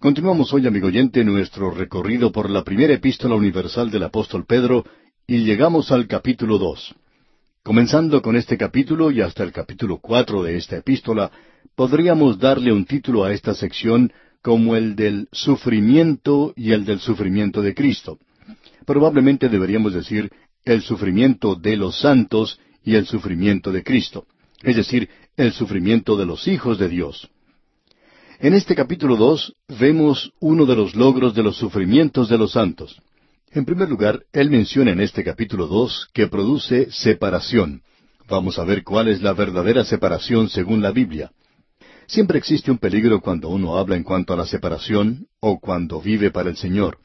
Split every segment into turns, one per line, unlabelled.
Continuamos hoy, amigo oyente, nuestro recorrido por la primera epístola universal del apóstol Pedro y llegamos al capítulo dos. Comenzando con este capítulo y hasta el capítulo cuatro de esta epístola, podríamos darle un título a esta sección como el del sufrimiento y el del sufrimiento de Cristo. Probablemente deberíamos decir el sufrimiento de los santos y el sufrimiento de Cristo, es decir, el sufrimiento de los hijos de Dios. En este capítulo dos vemos uno de los logros de los sufrimientos de los santos. En primer lugar, él menciona en este capítulo dos que produce separación. Vamos a ver cuál es la verdadera separación según la Biblia. Siempre existe un peligro cuando uno habla en cuanto a la separación o cuando vive para el Señor.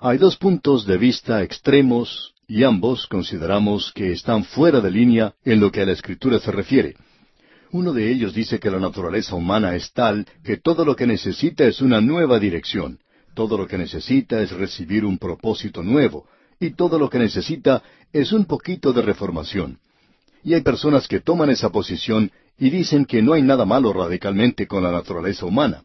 Hay dos puntos de vista extremos y ambos consideramos que están fuera de línea en lo que a la Escritura se refiere. Uno de ellos dice que la naturaleza humana es tal que todo lo que necesita es una nueva dirección, todo lo que necesita es recibir un propósito nuevo, y todo lo que necesita es un poquito de reformación. Y hay personas que toman esa posición y dicen que no hay nada malo radicalmente con la naturaleza humana.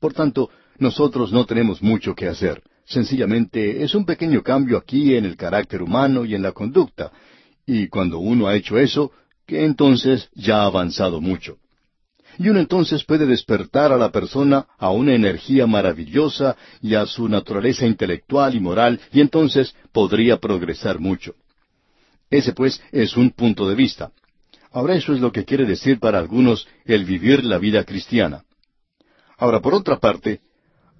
Por tanto, nosotros no tenemos mucho que hacer. Sencillamente es un pequeño cambio aquí en el carácter humano y en la conducta. Y cuando uno ha hecho eso, que entonces ya ha avanzado mucho. Y uno entonces puede despertar a la persona a una energía maravillosa y a su naturaleza intelectual y moral, y entonces podría progresar mucho. Ese pues es un punto de vista. Ahora eso es lo que quiere decir para algunos el vivir la vida cristiana. Ahora, por otra parte,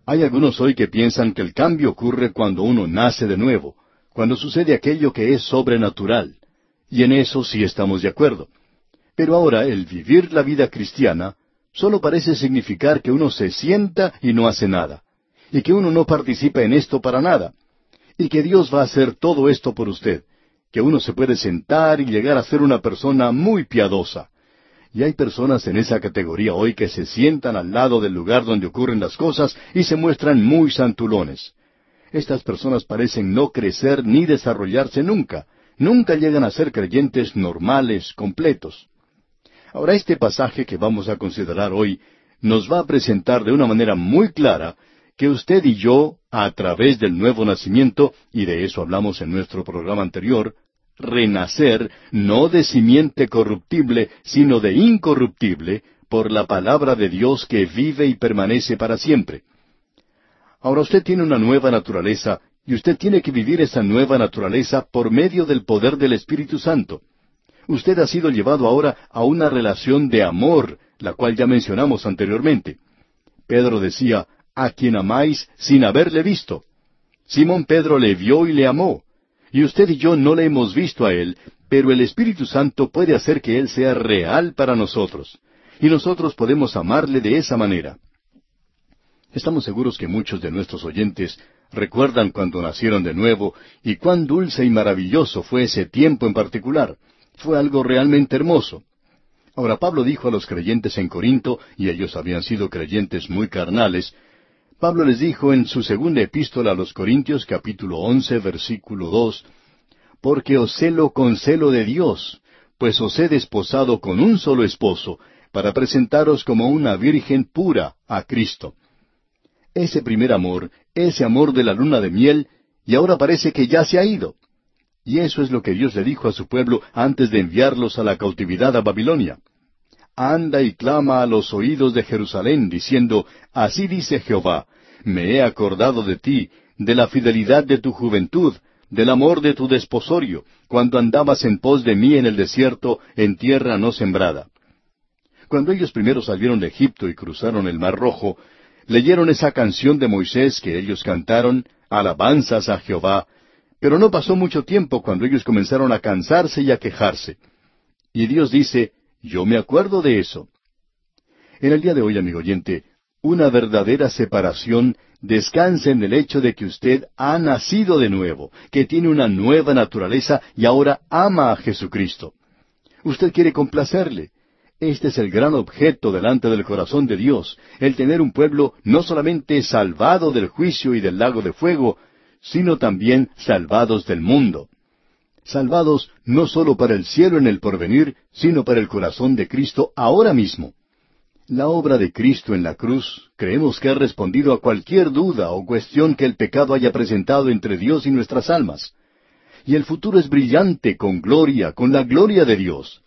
hay algunos hoy que piensan que el cambio ocurre cuando uno nace de nuevo, cuando sucede aquello que es sobrenatural. Y en eso sí estamos de acuerdo. Pero ahora el vivir la vida cristiana solo parece significar que uno se sienta y no hace nada, y que uno no participa en esto para nada, y que Dios va a hacer todo esto por usted, que uno se puede sentar y llegar a ser una persona muy piadosa. Y hay personas en esa categoría hoy que se sientan al lado del lugar donde ocurren las cosas y se muestran muy santulones. Estas personas parecen no crecer ni desarrollarse nunca, nunca llegan a ser creyentes normales, completos. Ahora este pasaje que vamos a considerar hoy nos va a presentar de una manera muy clara que usted y yo, a través del nuevo nacimiento, y de eso hablamos en nuestro programa anterior, renacer no de simiente corruptible, sino de incorruptible, por la palabra de Dios que vive y permanece para siempre. Ahora usted tiene una nueva naturaleza y usted tiene que vivir esa nueva naturaleza por medio del poder del Espíritu Santo. Usted ha sido llevado ahora a una relación de amor, la cual ya mencionamos anteriormente. Pedro decía, a quien amáis sin haberle visto. Simón Pedro le vio y le amó. Y usted y yo no le hemos visto a él, pero el Espíritu Santo puede hacer que él sea real para nosotros. Y nosotros podemos amarle de esa manera. Estamos seguros que muchos de nuestros oyentes recuerdan cuando nacieron de nuevo y cuán dulce y maravilloso fue ese tiempo en particular. Fue algo realmente hermoso. Ahora Pablo dijo a los creyentes en Corinto, y ellos habían sido creyentes muy carnales, Pablo les dijo en su segunda epístola a los Corintios capítulo once versículo dos, Porque os celo con celo de Dios, pues os he desposado con un solo esposo, para presentaros como una virgen pura a Cristo ese primer amor, ese amor de la luna de miel, y ahora parece que ya se ha ido. Y eso es lo que Dios le dijo a su pueblo antes de enviarlos a la cautividad a Babilonia. Anda y clama a los oídos de Jerusalén, diciendo, Así dice Jehová, me he acordado de ti, de la fidelidad de tu juventud, del amor de tu desposorio, cuando andabas en pos de mí en el desierto, en tierra no sembrada. Cuando ellos primero salieron de Egipto y cruzaron el Mar Rojo, leyeron esa canción de Moisés que ellos cantaron, alabanzas a Jehová, pero no pasó mucho tiempo cuando ellos comenzaron a cansarse y a quejarse. Y Dios dice, yo me acuerdo de eso. En el día de hoy, amigo oyente, una verdadera separación descansa en el hecho de que usted ha nacido de nuevo, que tiene una nueva naturaleza y ahora ama a Jesucristo. Usted quiere complacerle, este es el gran objeto delante del corazón de Dios, el tener un pueblo no solamente salvado del juicio y del lago de fuego, sino también salvados del mundo. Salvados no sólo para el cielo en el porvenir, sino para el corazón de Cristo ahora mismo. La obra de Cristo en la cruz creemos que ha respondido a cualquier duda o cuestión que el pecado haya presentado entre Dios y nuestras almas. Y el futuro es brillante con gloria, con la gloria de Dios.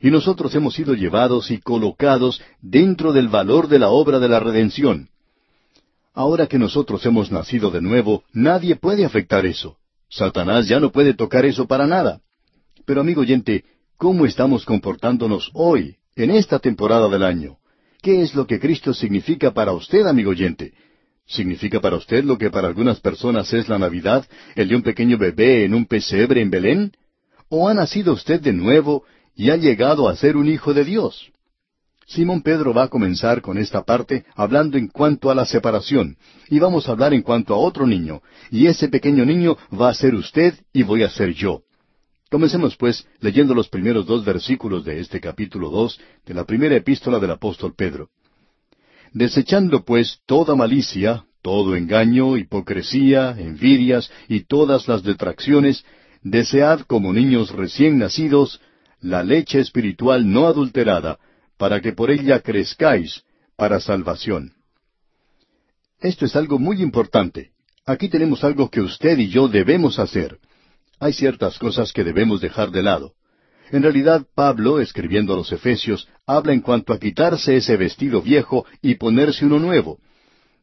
Y nosotros hemos sido llevados y colocados dentro del valor de la obra de la redención. Ahora que nosotros hemos nacido de nuevo, nadie puede afectar eso. Satanás ya no puede tocar eso para nada. Pero amigo oyente, ¿cómo estamos comportándonos hoy, en esta temporada del año? ¿Qué es lo que Cristo significa para usted, amigo oyente? ¿Significa para usted lo que para algunas personas es la Navidad, el de un pequeño bebé en un pesebre en Belén? ¿O ha nacido usted de nuevo y ha llegado a ser un hijo de Dios? Simón Pedro va a comenzar con esta parte hablando en cuanto a la separación, y vamos a hablar en cuanto a otro niño, y ese pequeño niño va a ser usted y voy a ser yo. Comencemos pues leyendo los primeros dos versículos de este capítulo dos de la primera epístola del apóstol Pedro. Desechando pues toda malicia, todo engaño, hipocresía, envidias y todas las detracciones, desead como niños recién nacidos la leche espiritual no adulterada, para que por ella crezcáis para salvación. Esto es algo muy importante. Aquí tenemos algo que usted y yo debemos hacer. Hay ciertas cosas que debemos dejar de lado. En realidad, Pablo, escribiendo a los Efesios, habla en cuanto a quitarse ese vestido viejo y ponerse uno nuevo.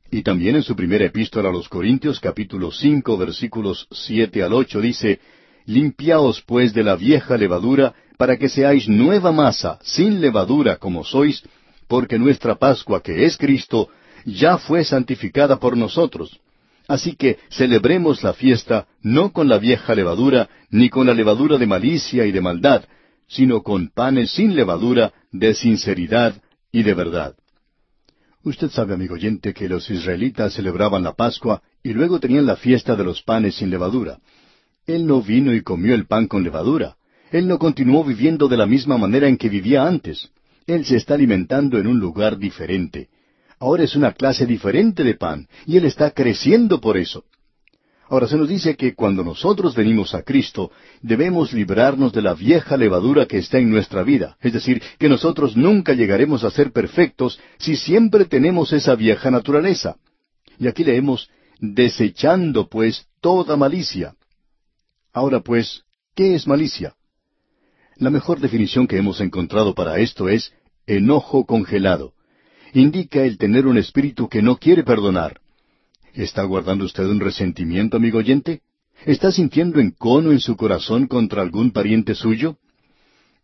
Y también en su primera epístola a los Corintios, capítulo cinco, versículos siete al ocho, dice, Limpiaos pues de la vieja levadura para que seáis nueva masa, sin levadura como sois, porque nuestra Pascua, que es Cristo, ya fue santificada por nosotros. Así que celebremos la fiesta no con la vieja levadura, ni con la levadura de malicia y de maldad, sino con panes sin levadura, de sinceridad y de verdad. Usted sabe, amigo oyente, que los israelitas celebraban la Pascua y luego tenían la fiesta de los panes sin levadura. Él no vino y comió el pan con levadura. Él no continuó viviendo de la misma manera en que vivía antes. Él se está alimentando en un lugar diferente. Ahora es una clase diferente de pan, y Él está creciendo por eso. Ahora se nos dice que cuando nosotros venimos a Cristo, debemos librarnos de la vieja levadura que está en nuestra vida, es decir, que nosotros nunca llegaremos a ser perfectos si siempre tenemos esa vieja naturaleza. Y aquí leemos, desechando pues toda malicia. Ahora pues, ¿qué es malicia? La mejor definición que hemos encontrado para esto es enojo congelado. Indica el tener un espíritu que no quiere perdonar. ¿Está guardando usted un resentimiento, amigo oyente? ¿Está sintiendo encono en su corazón contra algún pariente suyo?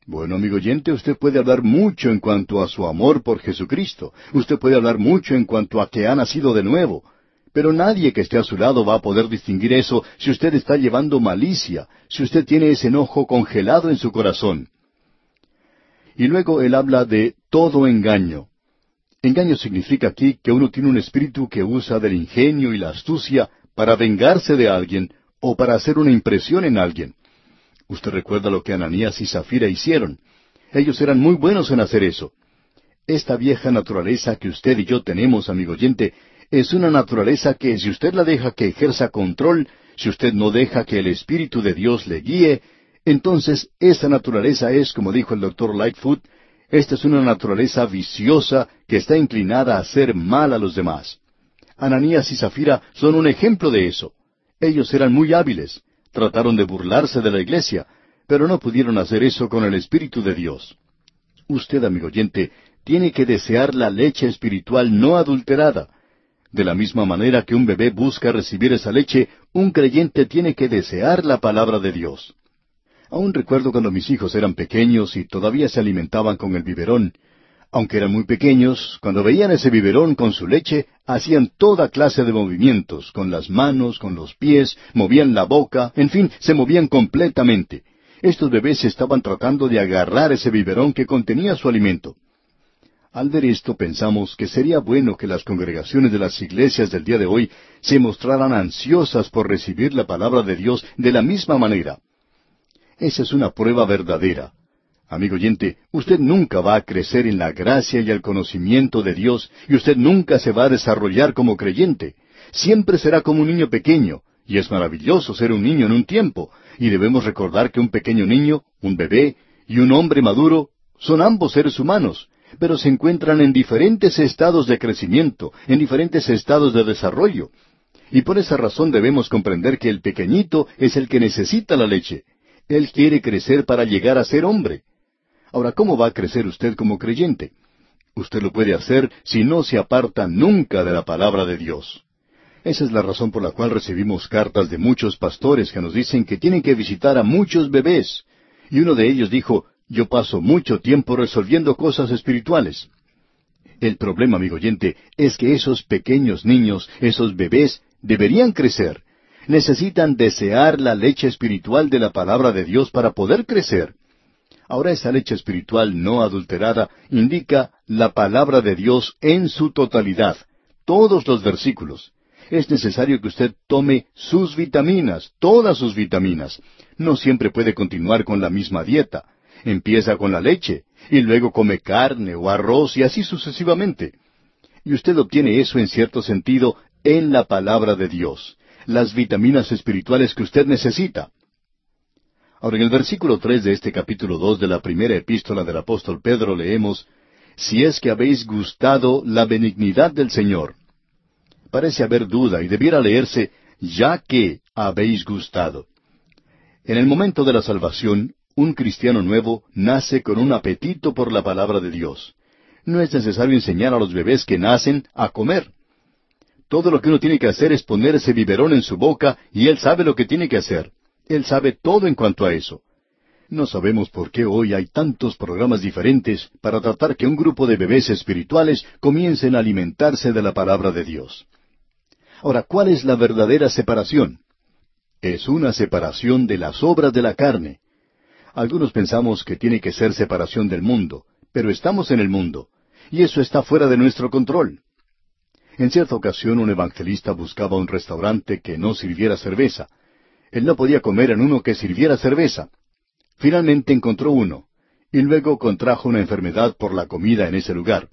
Bueno, amigo oyente, usted puede hablar mucho en cuanto a su amor por Jesucristo. Usted puede hablar mucho en cuanto a que ha nacido de nuevo. Pero nadie que esté a su lado va a poder distinguir eso si usted está llevando malicia, si usted tiene ese enojo congelado en su corazón. Y luego él habla de todo engaño. Engaño significa aquí que uno tiene un espíritu que usa del ingenio y la astucia para vengarse de alguien o para hacer una impresión en alguien. Usted recuerda lo que Ananías y Zafira hicieron. Ellos eran muy buenos en hacer eso. Esta vieja naturaleza que usted y yo tenemos, amigo oyente, es una naturaleza que si usted la deja que ejerza control, si usted no deja que el Espíritu de Dios le guíe, entonces esa naturaleza es, como dijo el doctor Lightfoot, esta es una naturaleza viciosa que está inclinada a hacer mal a los demás. Ananías y Zafira son un ejemplo de eso. Ellos eran muy hábiles, trataron de burlarse de la iglesia, pero no pudieron hacer eso con el Espíritu de Dios. Usted, amigo oyente, tiene que desear la leche espiritual no adulterada, de la misma manera que un bebé busca recibir esa leche, un creyente tiene que desear la palabra de Dios. Aún recuerdo cuando mis hijos eran pequeños y todavía se alimentaban con el biberón. Aunque eran muy pequeños, cuando veían ese biberón con su leche, hacían toda clase de movimientos, con las manos, con los pies, movían la boca, en fin, se movían completamente. Estos bebés estaban tratando de agarrar ese biberón que contenía su alimento. Al ver esto pensamos que sería bueno que las congregaciones de las iglesias del día de hoy se mostraran ansiosas por recibir la palabra de Dios de la misma manera. Esa es una prueba verdadera. Amigo oyente, usted nunca va a crecer en la gracia y el conocimiento de Dios y usted nunca se va a desarrollar como creyente. Siempre será como un niño pequeño, y es maravilloso ser un niño en un tiempo, y debemos recordar que un pequeño niño, un bebé, y un hombre maduro son ambos seres humanos, pero se encuentran en diferentes estados de crecimiento, en diferentes estados de desarrollo. Y por esa razón debemos comprender que el pequeñito es el que necesita la leche. Él quiere crecer para llegar a ser hombre. Ahora, ¿cómo va a crecer usted como creyente? Usted lo puede hacer si no se aparta nunca de la palabra de Dios. Esa es la razón por la cual recibimos cartas de muchos pastores que nos dicen que tienen que visitar a muchos bebés. Y uno de ellos dijo, yo paso mucho tiempo resolviendo cosas espirituales. El problema, amigo oyente, es que esos pequeños niños, esos bebés, deberían crecer. Necesitan desear la leche espiritual de la palabra de Dios para poder crecer. Ahora esa leche espiritual no adulterada indica la palabra de Dios en su totalidad, todos los versículos. Es necesario que usted tome sus vitaminas, todas sus vitaminas. No siempre puede continuar con la misma dieta. Empieza con la leche, y luego come carne o arroz y así sucesivamente. Y usted obtiene eso en cierto sentido en la palabra de Dios, las vitaminas espirituales que usted necesita. Ahora, en el versículo tres de este capítulo dos de la primera epístola del apóstol Pedro leemos, Si es que habéis gustado la benignidad del Señor. Parece haber duda y debiera leerse, ya que habéis gustado. En el momento de la salvación, un cristiano nuevo nace con un apetito por la palabra de Dios. No es necesario enseñar a los bebés que nacen a comer. Todo lo que uno tiene que hacer es poner ese biberón en su boca y él sabe lo que tiene que hacer. Él sabe todo en cuanto a eso. No sabemos por qué hoy hay tantos programas diferentes para tratar que un grupo de bebés espirituales comiencen a alimentarse de la palabra de Dios. Ahora, ¿cuál es la verdadera separación? Es una separación de las obras de la carne. Algunos pensamos que tiene que ser separación del mundo, pero estamos en el mundo, y eso está fuera de nuestro control. En cierta ocasión un evangelista buscaba un restaurante que no sirviera cerveza, él no podía comer en uno que sirviera cerveza. Finalmente encontró uno, y luego contrajo una enfermedad por la comida en ese lugar.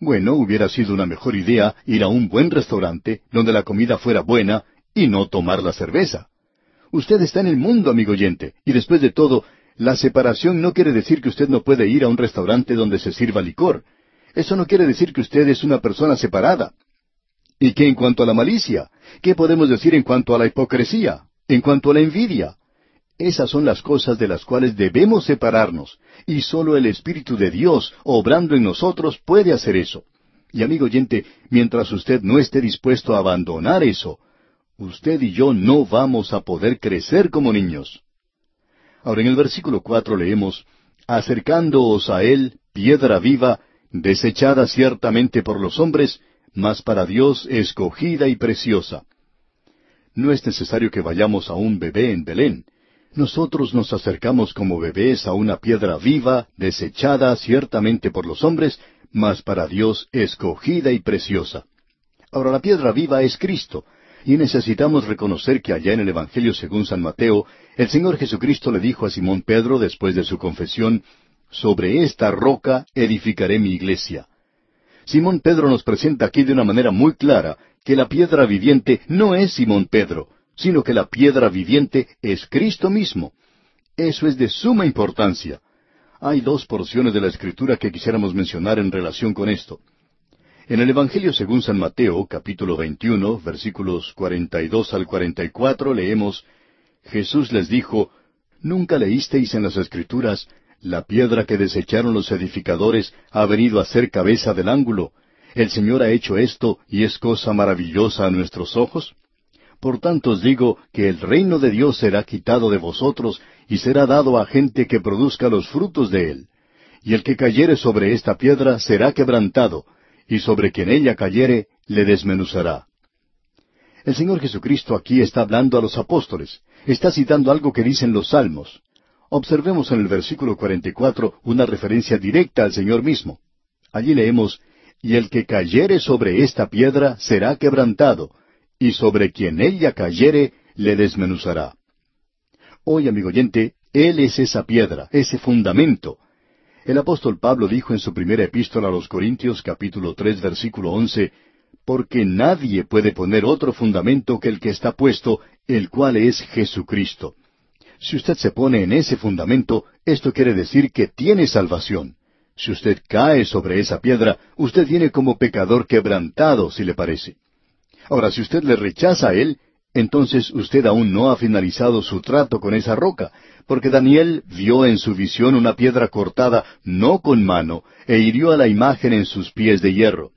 Bueno, hubiera sido una mejor idea ir a un buen restaurante donde la comida fuera buena y no tomar la cerveza. Usted está en el mundo, amigo oyente, y después de todo, la separación no quiere decir que usted no puede ir a un restaurante donde se sirva licor. Eso no quiere decir que usted es una persona separada. ¿Y qué en cuanto a la malicia? ¿Qué podemos decir en cuanto a la hipocresía? En cuanto a la envidia, esas son las cosas de las cuales debemos separarnos, y sólo el Espíritu de Dios, obrando en nosotros, puede hacer eso. Y amigo oyente, mientras usted no esté dispuesto a abandonar eso, usted y yo no vamos a poder crecer como niños. Ahora en el versículo cuatro leemos, acercándoos a él, piedra viva, desechada ciertamente por los hombres, mas para Dios escogida y preciosa. No es necesario que vayamos a un bebé en Belén. Nosotros nos acercamos como bebés a una piedra viva, desechada ciertamente por los hombres, mas para Dios escogida y preciosa. Ahora la piedra viva es Cristo, y necesitamos reconocer que allá en el Evangelio según San Mateo, el Señor Jesucristo le dijo a Simón Pedro después de su confesión, Sobre esta roca edificaré mi iglesia. Simón Pedro nos presenta aquí de una manera muy clara que la piedra viviente no es Simón Pedro, sino que la piedra viviente es Cristo mismo. Eso es de suma importancia. Hay dos porciones de la Escritura que quisiéramos mencionar en relación con esto. En el Evangelio según San Mateo, capítulo 21, versículos 42 al 44, leemos, Jesús les dijo, ¿Nunca leísteis en las Escrituras, la piedra que desecharon los edificadores ha venido a ser cabeza del ángulo, el Señor ha hecho esto y es cosa maravillosa a nuestros ojos? Por tanto os digo que el reino de Dios será quitado de vosotros y será dado a gente que produzca los frutos de él. Y el que cayere sobre esta piedra será quebrantado, y sobre quien ella cayere le desmenuzará. El Señor Jesucristo aquí está hablando a los apóstoles, está citando algo que dicen los salmos. Observemos en el versículo 44 una referencia directa al Señor mismo. Allí leemos, y el que cayere sobre esta piedra será quebrantado, y sobre quien ella cayere le desmenuzará. Hoy, amigo oyente, Él es esa piedra, ese fundamento. El apóstol Pablo dijo en su primera epístola a los Corintios capítulo tres versículo once, porque nadie puede poner otro fundamento que el que está puesto, el cual es Jesucristo. Si usted se pone en ese fundamento, esto quiere decir que tiene salvación. Si usted cae sobre esa piedra, usted viene como pecador quebrantado, si le parece. Ahora, si usted le rechaza a él, entonces usted aún no ha finalizado su trato con esa roca, porque Daniel vio en su visión una piedra cortada no con mano, e hirió a la imagen en sus pies de hierro.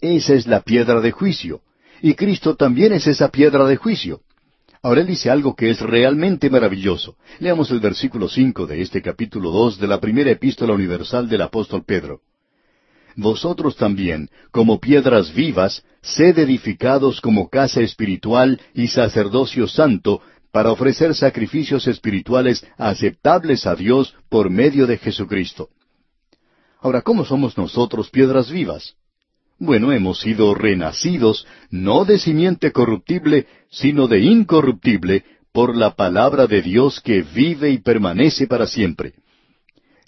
Esa es la piedra de juicio, y Cristo también es esa piedra de juicio. Ahora él dice algo que es realmente maravilloso. Leamos el versículo cinco de este capítulo dos de la primera epístola universal del apóstol Pedro. Vosotros también, como piedras vivas, sed edificados como casa espiritual y sacerdocio santo, para ofrecer sacrificios espirituales aceptables a Dios por medio de Jesucristo. Ahora, ¿cómo somos nosotros piedras vivas? Bueno, hemos sido renacidos no de simiente corruptible, sino de incorruptible, por la palabra de Dios que vive y permanece para siempre.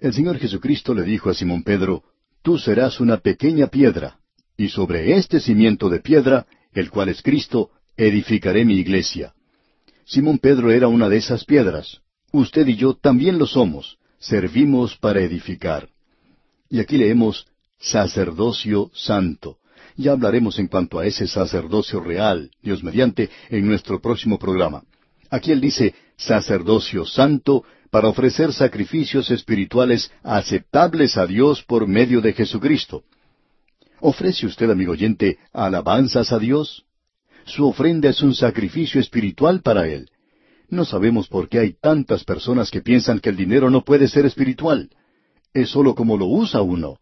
El Señor Jesucristo le dijo a Simón Pedro, Tú serás una pequeña piedra, y sobre este cimiento de piedra, el cual es Cristo, edificaré mi iglesia. Simón Pedro era una de esas piedras. Usted y yo también lo somos. Servimos para edificar. Y aquí leemos, sacerdocio santo. Ya hablaremos en cuanto a ese sacerdocio real, Dios mediante, en nuestro próximo programa. Aquí él dice, sacerdocio santo, para ofrecer sacrificios espirituales aceptables a Dios por medio de Jesucristo. ¿Ofrece usted, amigo oyente, alabanzas a Dios? Su ofrenda es un sacrificio espiritual para Él. No sabemos por qué hay tantas personas que piensan que el dinero no puede ser espiritual. Es sólo como lo usa uno.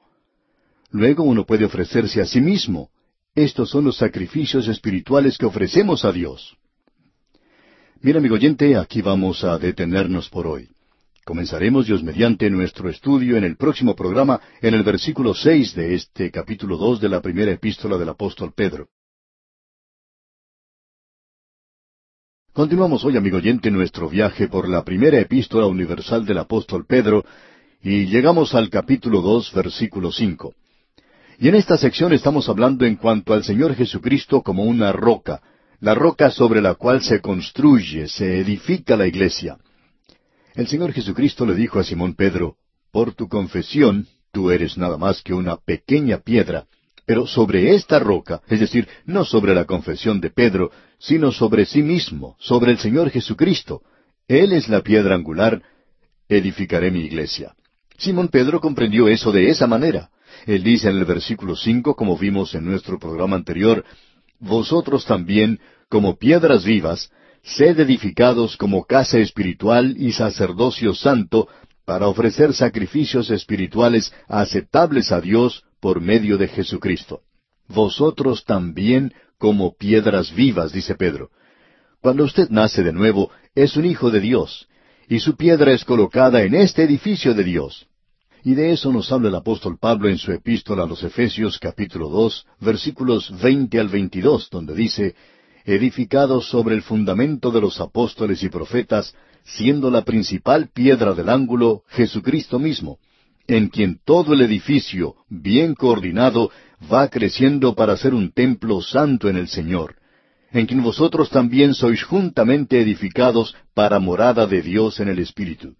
Luego uno puede ofrecerse a sí mismo. Estos son los sacrificios espirituales que ofrecemos a Dios. Mira, amigo oyente, aquí vamos a detenernos por hoy. Comenzaremos Dios mediante nuestro estudio en el próximo programa en el versículo seis de este capítulo dos de la primera epístola del apóstol Pedro. Continuamos hoy, amigo oyente, nuestro viaje por la primera epístola universal del apóstol Pedro y llegamos al capítulo dos, versículo cinco. Y en esta sección estamos hablando en cuanto al Señor Jesucristo como una roca, la roca sobre la cual se construye, se edifica la iglesia. El Señor Jesucristo le dijo a Simón Pedro, Por tu confesión, tú eres nada más que una pequeña piedra, pero sobre esta roca, es decir, no sobre la confesión de Pedro, sino sobre sí mismo, sobre el Señor Jesucristo, Él es la piedra angular, edificaré mi iglesia. Simón Pedro comprendió eso de esa manera. Él dice en el versículo cinco, como vimos en nuestro programa anterior, Vosotros también, como piedras vivas, sed edificados como casa espiritual y sacerdocio santo, para ofrecer sacrificios espirituales aceptables a Dios por medio de Jesucristo. Vosotros también como piedras vivas, dice Pedro. Cuando usted nace de nuevo, es un hijo de Dios, y su piedra es colocada en este edificio de Dios. Y de eso nos habla el apóstol Pablo en su epístola a los Efesios capítulo dos, versículos veinte al veintidós, donde dice, edificados sobre el fundamento de los apóstoles y profetas, siendo la principal piedra del ángulo Jesucristo mismo, en quien todo el edificio, bien coordinado, va creciendo para ser un templo santo en el Señor, en quien vosotros también sois juntamente edificados para morada de Dios en el Espíritu.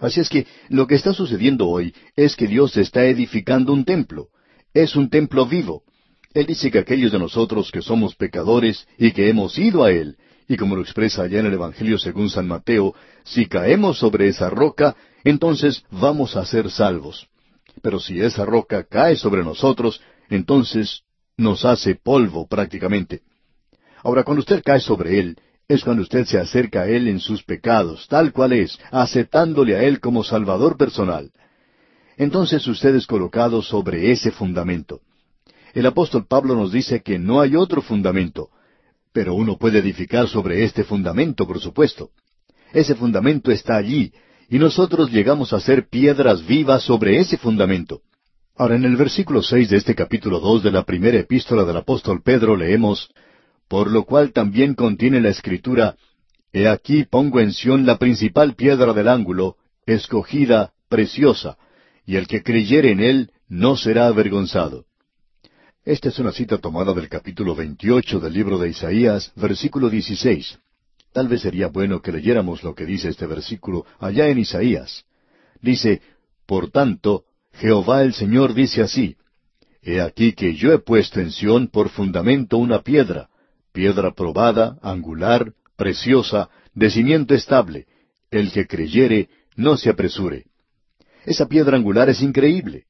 Así es que lo que está sucediendo hoy es que Dios está edificando un templo. Es un templo vivo. Él dice que aquellos de nosotros que somos pecadores y que hemos ido a Él, y como lo expresa allá en el Evangelio según San Mateo, si caemos sobre esa roca, entonces vamos a ser salvos. Pero si esa roca cae sobre nosotros, entonces nos hace polvo prácticamente. Ahora, cuando usted cae sobre Él, es cuando usted se acerca a Él en sus pecados, tal cual es, aceptándole a Él como Salvador personal. Entonces usted es colocado sobre ese fundamento. El apóstol Pablo nos dice que no hay otro fundamento, pero uno puede edificar sobre este fundamento, por supuesto. Ese fundamento está allí, y nosotros llegamos a ser piedras vivas sobre ese fundamento. Ahora, en el versículo seis de este capítulo dos de la primera epístola del apóstol Pedro leemos por lo cual también contiene la escritura, He aquí pongo en Sión la principal piedra del ángulo, escogida, preciosa, y el que creyere en él no será avergonzado. Esta es una cita tomada del capítulo 28 del libro de Isaías, versículo 16. Tal vez sería bueno que leyéramos lo que dice este versículo allá en Isaías. Dice, Por tanto, Jehová el Señor dice así, He aquí que yo he puesto en Sión por fundamento una piedra, piedra probada, angular, preciosa, de cimiento estable. El que creyere, no se apresure. Esa piedra angular es increíble.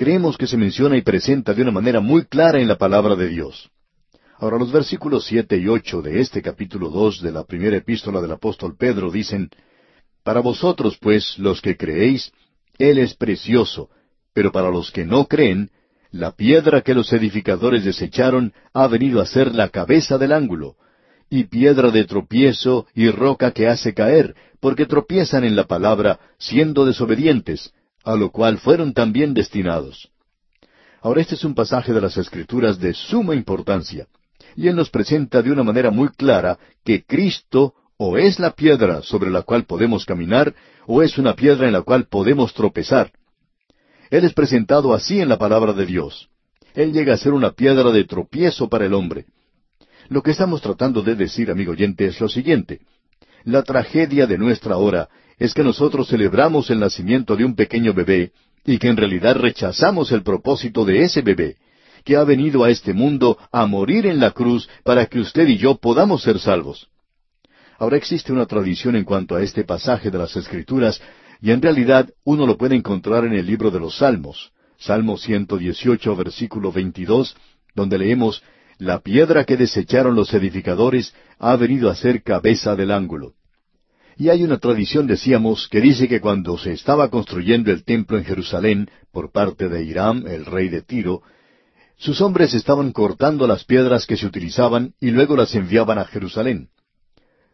Creemos que se menciona y presenta de una manera muy clara en la palabra de Dios. Ahora los versículos siete y ocho de este capítulo dos de la primera epístola del apóstol Pedro dicen Para vosotros, pues, los que creéis, Él es precioso, pero para los que no creen, la piedra que los edificadores desecharon ha venido a ser la cabeza del ángulo, y piedra de tropiezo y roca que hace caer, porque tropiezan en la palabra, siendo desobedientes, a lo cual fueron también destinados. Ahora este es un pasaje de las Escrituras de suma importancia, y él nos presenta de una manera muy clara que Cristo o es la piedra sobre la cual podemos caminar, o es una piedra en la cual podemos tropezar. Él es presentado así en la palabra de Dios. Él llega a ser una piedra de tropiezo para el hombre. Lo que estamos tratando de decir, amigo oyente, es lo siguiente. La tragedia de nuestra hora es que nosotros celebramos el nacimiento de un pequeño bebé y que en realidad rechazamos el propósito de ese bebé, que ha venido a este mundo a morir en la cruz para que usted y yo podamos ser salvos. Ahora existe una tradición en cuanto a este pasaje de las Escrituras, y en realidad uno lo puede encontrar en el libro de los Salmos, Salmo 118, versículo 22, donde leemos, La piedra que desecharon los edificadores ha venido a ser cabeza del ángulo. Y hay una tradición, decíamos, que dice que cuando se estaba construyendo el templo en Jerusalén por parte de Hiram, el rey de Tiro, sus hombres estaban cortando las piedras que se utilizaban y luego las enviaban a Jerusalén.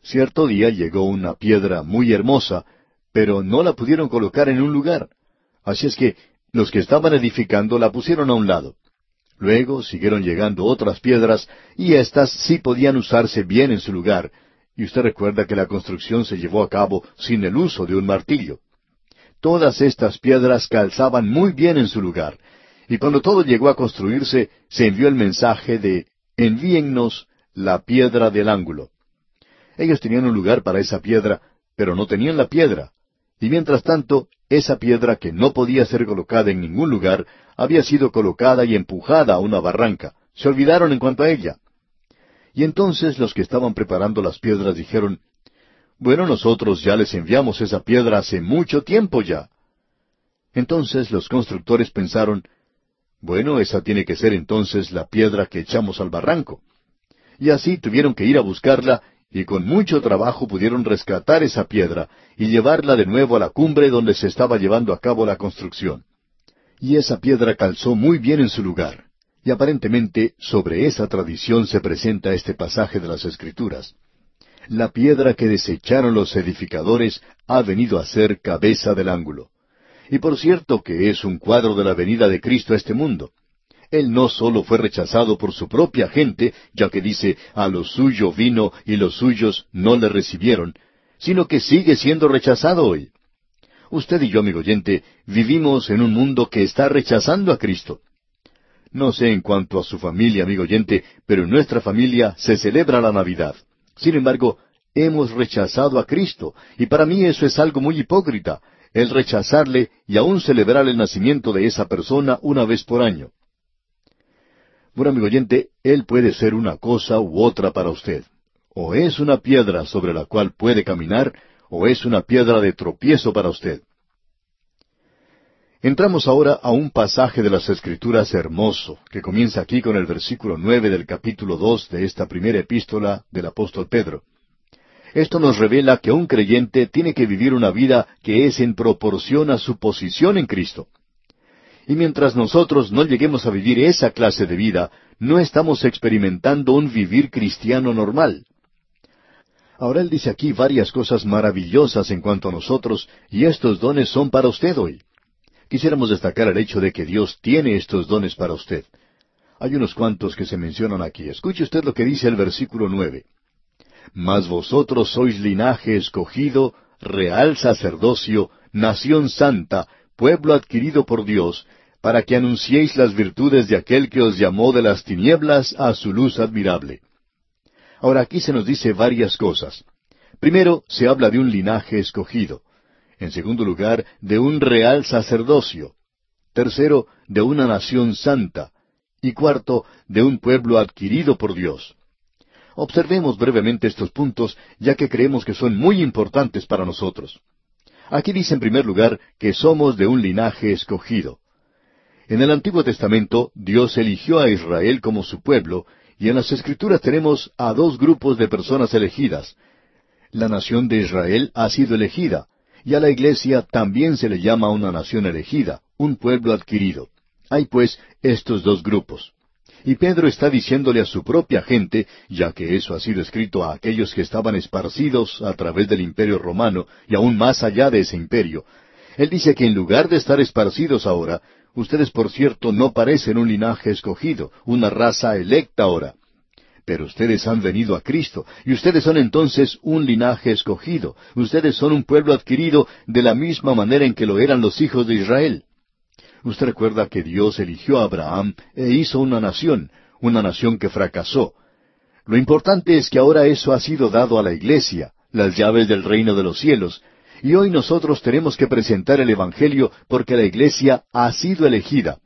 Cierto día llegó una piedra muy hermosa, pero no la pudieron colocar en un lugar. Así es que los que estaban edificando la pusieron a un lado. Luego siguieron llegando otras piedras y éstas sí podían usarse bien en su lugar, y usted recuerda que la construcción se llevó a cabo sin el uso de un martillo. Todas estas piedras calzaban muy bien en su lugar, y cuando todo llegó a construirse, se envió el mensaje de envíennos la piedra del ángulo. Ellos tenían un lugar para esa piedra, pero no tenían la piedra. Y mientras tanto, esa piedra que no podía ser colocada en ningún lugar, había sido colocada y empujada a una barranca. Se olvidaron en cuanto a ella. Y entonces los que estaban preparando las piedras dijeron, Bueno, nosotros ya les enviamos esa piedra hace mucho tiempo ya. Entonces los constructores pensaron, Bueno, esa tiene que ser entonces la piedra que echamos al barranco. Y así tuvieron que ir a buscarla y con mucho trabajo pudieron rescatar esa piedra y llevarla de nuevo a la cumbre donde se estaba llevando a cabo la construcción. Y esa piedra calzó muy bien en su lugar. Y aparentemente sobre esa tradición se presenta este pasaje de las Escrituras. La piedra que desecharon los edificadores ha venido a ser cabeza del ángulo. Y por cierto que es un cuadro de la venida de Cristo a este mundo. Él no sólo fue rechazado por su propia gente, ya que dice, a lo suyo vino y los suyos no le recibieron, sino que sigue siendo rechazado hoy. Usted y yo, amigo oyente, vivimos en un mundo que está rechazando a Cristo. No sé en cuanto a su familia, amigo oyente, pero en nuestra familia se celebra la Navidad. Sin embargo, hemos rechazado a Cristo, y para mí eso es algo muy hipócrita, el rechazarle y aún celebrar el nacimiento de esa persona una vez por año. Bueno, amigo oyente, Él puede ser una cosa u otra para usted. O es una piedra sobre la cual puede caminar, o es una piedra de tropiezo para usted. Entramos ahora a un pasaje de las Escrituras hermoso, que comienza aquí con el versículo nueve del capítulo dos de esta primera epístola del apóstol Pedro. Esto nos revela que un creyente tiene que vivir una vida que es en proporción a su posición en Cristo. Y mientras nosotros no lleguemos a vivir esa clase de vida, no estamos experimentando un vivir cristiano normal. Ahora él dice aquí varias cosas maravillosas en cuanto a nosotros, y estos dones son para usted hoy. Quisiéramos destacar el hecho de que Dios tiene estos dones para usted. Hay unos cuantos que se mencionan aquí. Escuche usted lo que dice el versículo nueve. Mas vosotros sois linaje escogido, real sacerdocio, nación santa, pueblo adquirido por Dios, para que anunciéis las virtudes de aquel que os llamó de las tinieblas a su luz admirable. Ahora aquí se nos dice varias cosas. Primero, se habla de un linaje escogido. En segundo lugar, de un real sacerdocio. Tercero, de una nación santa. Y cuarto, de un pueblo adquirido por Dios. Observemos brevemente estos puntos, ya que creemos que son muy importantes para nosotros. Aquí dice en primer lugar que somos de un linaje escogido. En el Antiguo Testamento Dios eligió a Israel como su pueblo, y en las Escrituras tenemos a dos grupos de personas elegidas. La nación de Israel ha sido elegida, y a la iglesia también se le llama una nación elegida, un pueblo adquirido. Hay pues estos dos grupos. Y Pedro está diciéndole a su propia gente, ya que eso ha sido escrito a aquellos que estaban esparcidos a través del imperio romano y aún más allá de ese imperio. Él dice que en lugar de estar esparcidos ahora, ustedes por cierto no parecen un linaje escogido, una raza electa ahora. Pero ustedes han venido a Cristo, y ustedes son entonces un linaje escogido, ustedes son un pueblo adquirido de la misma manera en que lo eran los hijos de Israel. Usted recuerda que Dios eligió a Abraham e hizo una nación, una nación que fracasó. Lo importante es que ahora eso ha sido dado a la iglesia, las llaves del reino de los cielos, y hoy nosotros tenemos que presentar el Evangelio porque la iglesia ha sido elegida.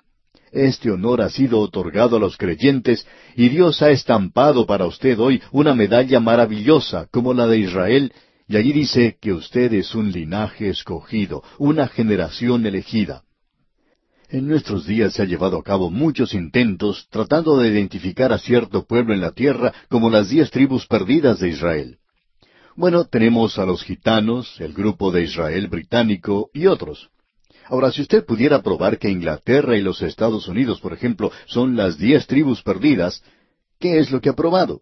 Este honor ha sido otorgado a los creyentes y Dios ha estampado para usted hoy una medalla maravillosa como la de Israel, y allí dice que usted es un linaje escogido, una generación elegida. En nuestros días se ha llevado a cabo muchos intentos tratando de identificar a cierto pueblo en la tierra como las diez tribus perdidas de Israel. Bueno, tenemos a los gitanos, el grupo de Israel británico y otros. Ahora, si usted pudiera probar que Inglaterra y los Estados Unidos, por ejemplo, son las diez tribus perdidas, ¿qué es lo que ha probado?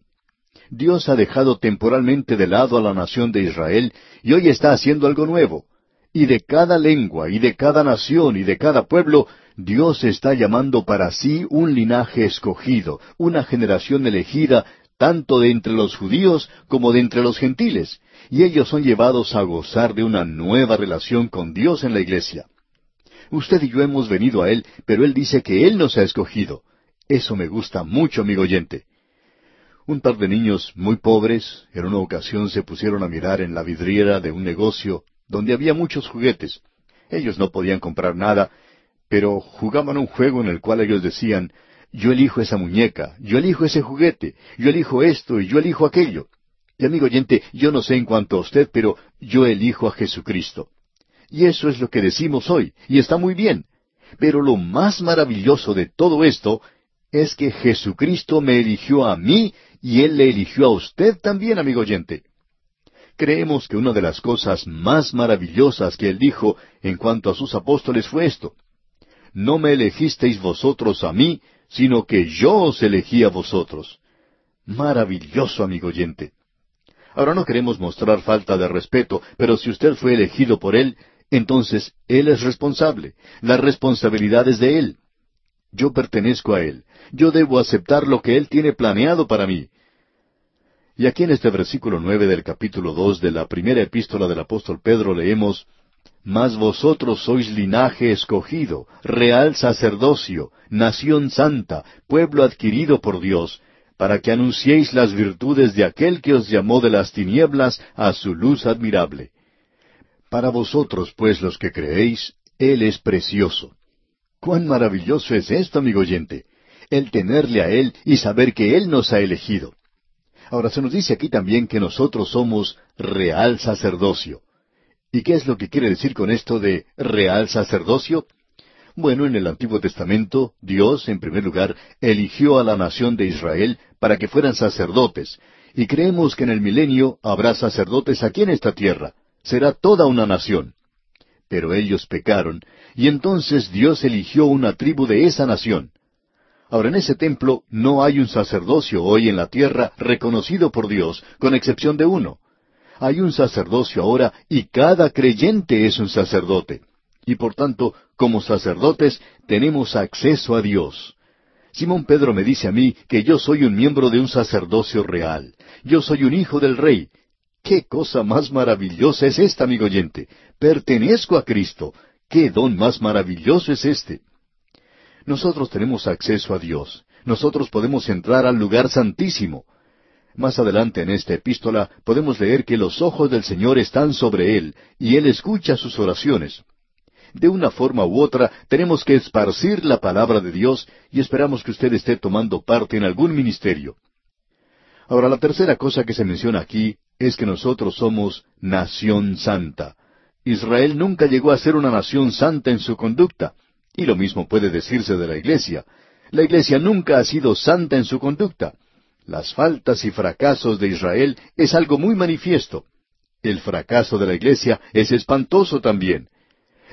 Dios ha dejado temporalmente de lado a la nación de Israel y hoy está haciendo algo nuevo. Y de cada lengua, y de cada nación, y de cada pueblo, Dios está llamando para sí un linaje escogido, una generación elegida, tanto de entre los judíos como de entre los gentiles, y ellos son llevados a gozar de una nueva relación con Dios en la iglesia. Usted y yo hemos venido a Él, pero Él dice que Él nos ha escogido. Eso me gusta mucho, amigo oyente. Un par de niños muy pobres en una ocasión se pusieron a mirar en la vidriera de un negocio donde había muchos juguetes. Ellos no podían comprar nada, pero jugaban un juego en el cual ellos decían, yo elijo esa muñeca, yo elijo ese juguete, yo elijo esto y yo elijo aquello. Y amigo oyente, yo no sé en cuanto a usted, pero yo elijo a Jesucristo. Y eso es lo que decimos hoy, y está muy bien. Pero lo más maravilloso de todo esto es que Jesucristo me eligió a mí y Él le eligió a usted también, amigo oyente. Creemos que una de las cosas más maravillosas que él dijo en cuanto a sus apóstoles fue esto. No me elegisteis vosotros a mí, sino que yo os elegí a vosotros. Maravilloso, amigo oyente. Ahora no queremos mostrar falta de respeto, pero si usted fue elegido por Él, entonces Él es responsable. La responsabilidad es de Él. Yo pertenezco a Él. Yo debo aceptar lo que Él tiene planeado para mí. Y aquí en este versículo nueve del capítulo dos de la primera epístola del apóstol Pedro leemos Mas vosotros sois linaje escogido, real sacerdocio, nación santa, pueblo adquirido por Dios, para que anunciéis las virtudes de aquel que os llamó de las tinieblas a su luz admirable. Para vosotros, pues, los que creéis, Él es precioso. Cuán maravilloso es esto, amigo oyente, el tenerle a Él y saber que Él nos ha elegido. Ahora se nos dice aquí también que nosotros somos real sacerdocio. ¿Y qué es lo que quiere decir con esto de real sacerdocio? Bueno, en el Antiguo Testamento, Dios, en primer lugar, eligió a la nación de Israel para que fueran sacerdotes, y creemos que en el milenio habrá sacerdotes aquí en esta tierra. Será toda una nación. Pero ellos pecaron, y entonces Dios eligió una tribu de esa nación. Ahora, en ese templo no hay un sacerdocio hoy en la tierra reconocido por Dios, con excepción de uno. Hay un sacerdocio ahora y cada creyente es un sacerdote. Y por tanto, como sacerdotes, tenemos acceso a Dios. Simón Pedro me dice a mí que yo soy un miembro de un sacerdocio real. Yo soy un hijo del rey. ¿Qué cosa más maravillosa es esta, amigo oyente? Pertenezco a Cristo. ¿Qué don más maravilloso es este? Nosotros tenemos acceso a Dios. Nosotros podemos entrar al lugar santísimo. Más adelante en esta epístola podemos leer que los ojos del Señor están sobre él y él escucha sus oraciones. de una forma u otra tenemos que esparcir la palabra de Dios y esperamos que usted esté tomando parte en algún ministerio. Ahora, la tercera cosa que se menciona aquí es que nosotros somos nación santa. Israel nunca llegó a ser una nación santa en su conducta, y lo mismo puede decirse de la Iglesia. La Iglesia nunca ha sido santa en su conducta. Las faltas y fracasos de Israel es algo muy manifiesto. El fracaso de la Iglesia es espantoso también.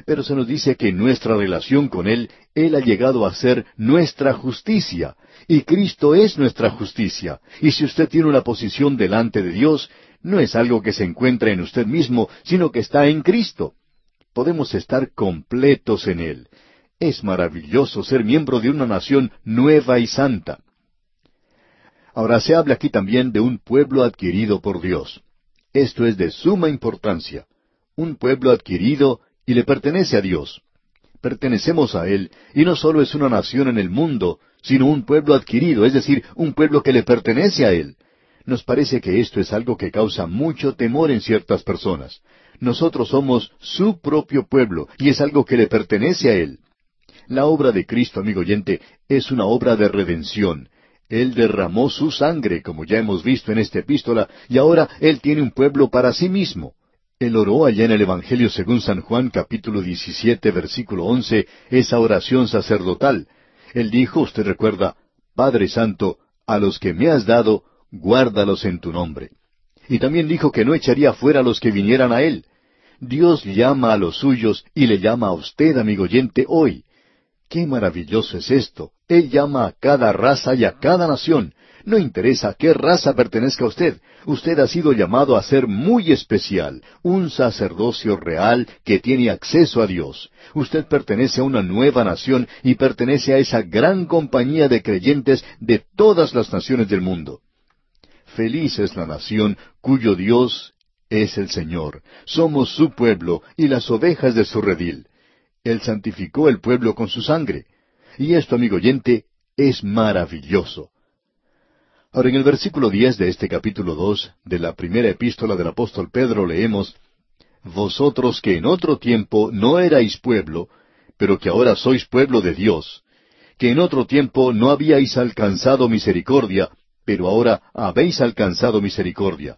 Pero se nos dice que en nuestra relación con Él, Él ha llegado a ser nuestra justicia, y Cristo es nuestra justicia. Y si usted tiene una posición delante de Dios, no es algo que se encuentra en usted mismo, sino que está en Cristo. Podemos estar completos en Él. Es maravilloso ser miembro de una nación nueva y santa. Ahora se habla aquí también de un pueblo adquirido por Dios. Esto es de suma importancia. Un pueblo adquirido y le pertenece a Dios. Pertenecemos a Él, y no solo es una nación en el mundo, sino un pueblo adquirido, es decir, un pueblo que le pertenece a Él. Nos parece que esto es algo que causa mucho temor en ciertas personas. Nosotros somos su propio pueblo, y es algo que le pertenece a Él. La obra de Cristo, amigo oyente, es una obra de redención. Él derramó su sangre, como ya hemos visto en esta epístola, y ahora Él tiene un pueblo para sí mismo. Él oró allá en el Evangelio según San Juan capítulo 17 versículo 11 esa oración sacerdotal. Él dijo, usted recuerda, Padre Santo, a los que me has dado, guárdalos en tu nombre. Y también dijo que no echaría fuera a los que vinieran a Él. Dios llama a los suyos y le llama a usted, amigo oyente, hoy. Qué maravilloso es esto. Él llama a cada raza y a cada nación. No interesa a qué raza pertenezca usted. Usted ha sido llamado a ser muy especial, un sacerdocio real que tiene acceso a Dios. Usted pertenece a una nueva nación y pertenece a esa gran compañía de creyentes de todas las naciones del mundo. Feliz es la nación cuyo Dios es el Señor. Somos su pueblo y las ovejas de su redil. Él santificó el pueblo con su sangre. Y esto, amigo oyente, es maravilloso. Ahora, en el versículo diez de este capítulo dos de la primera epístola del apóstol Pedro leemos Vosotros que en otro tiempo no erais pueblo, pero que ahora sois pueblo de Dios, que en otro tiempo no habíais alcanzado misericordia, pero ahora habéis alcanzado misericordia.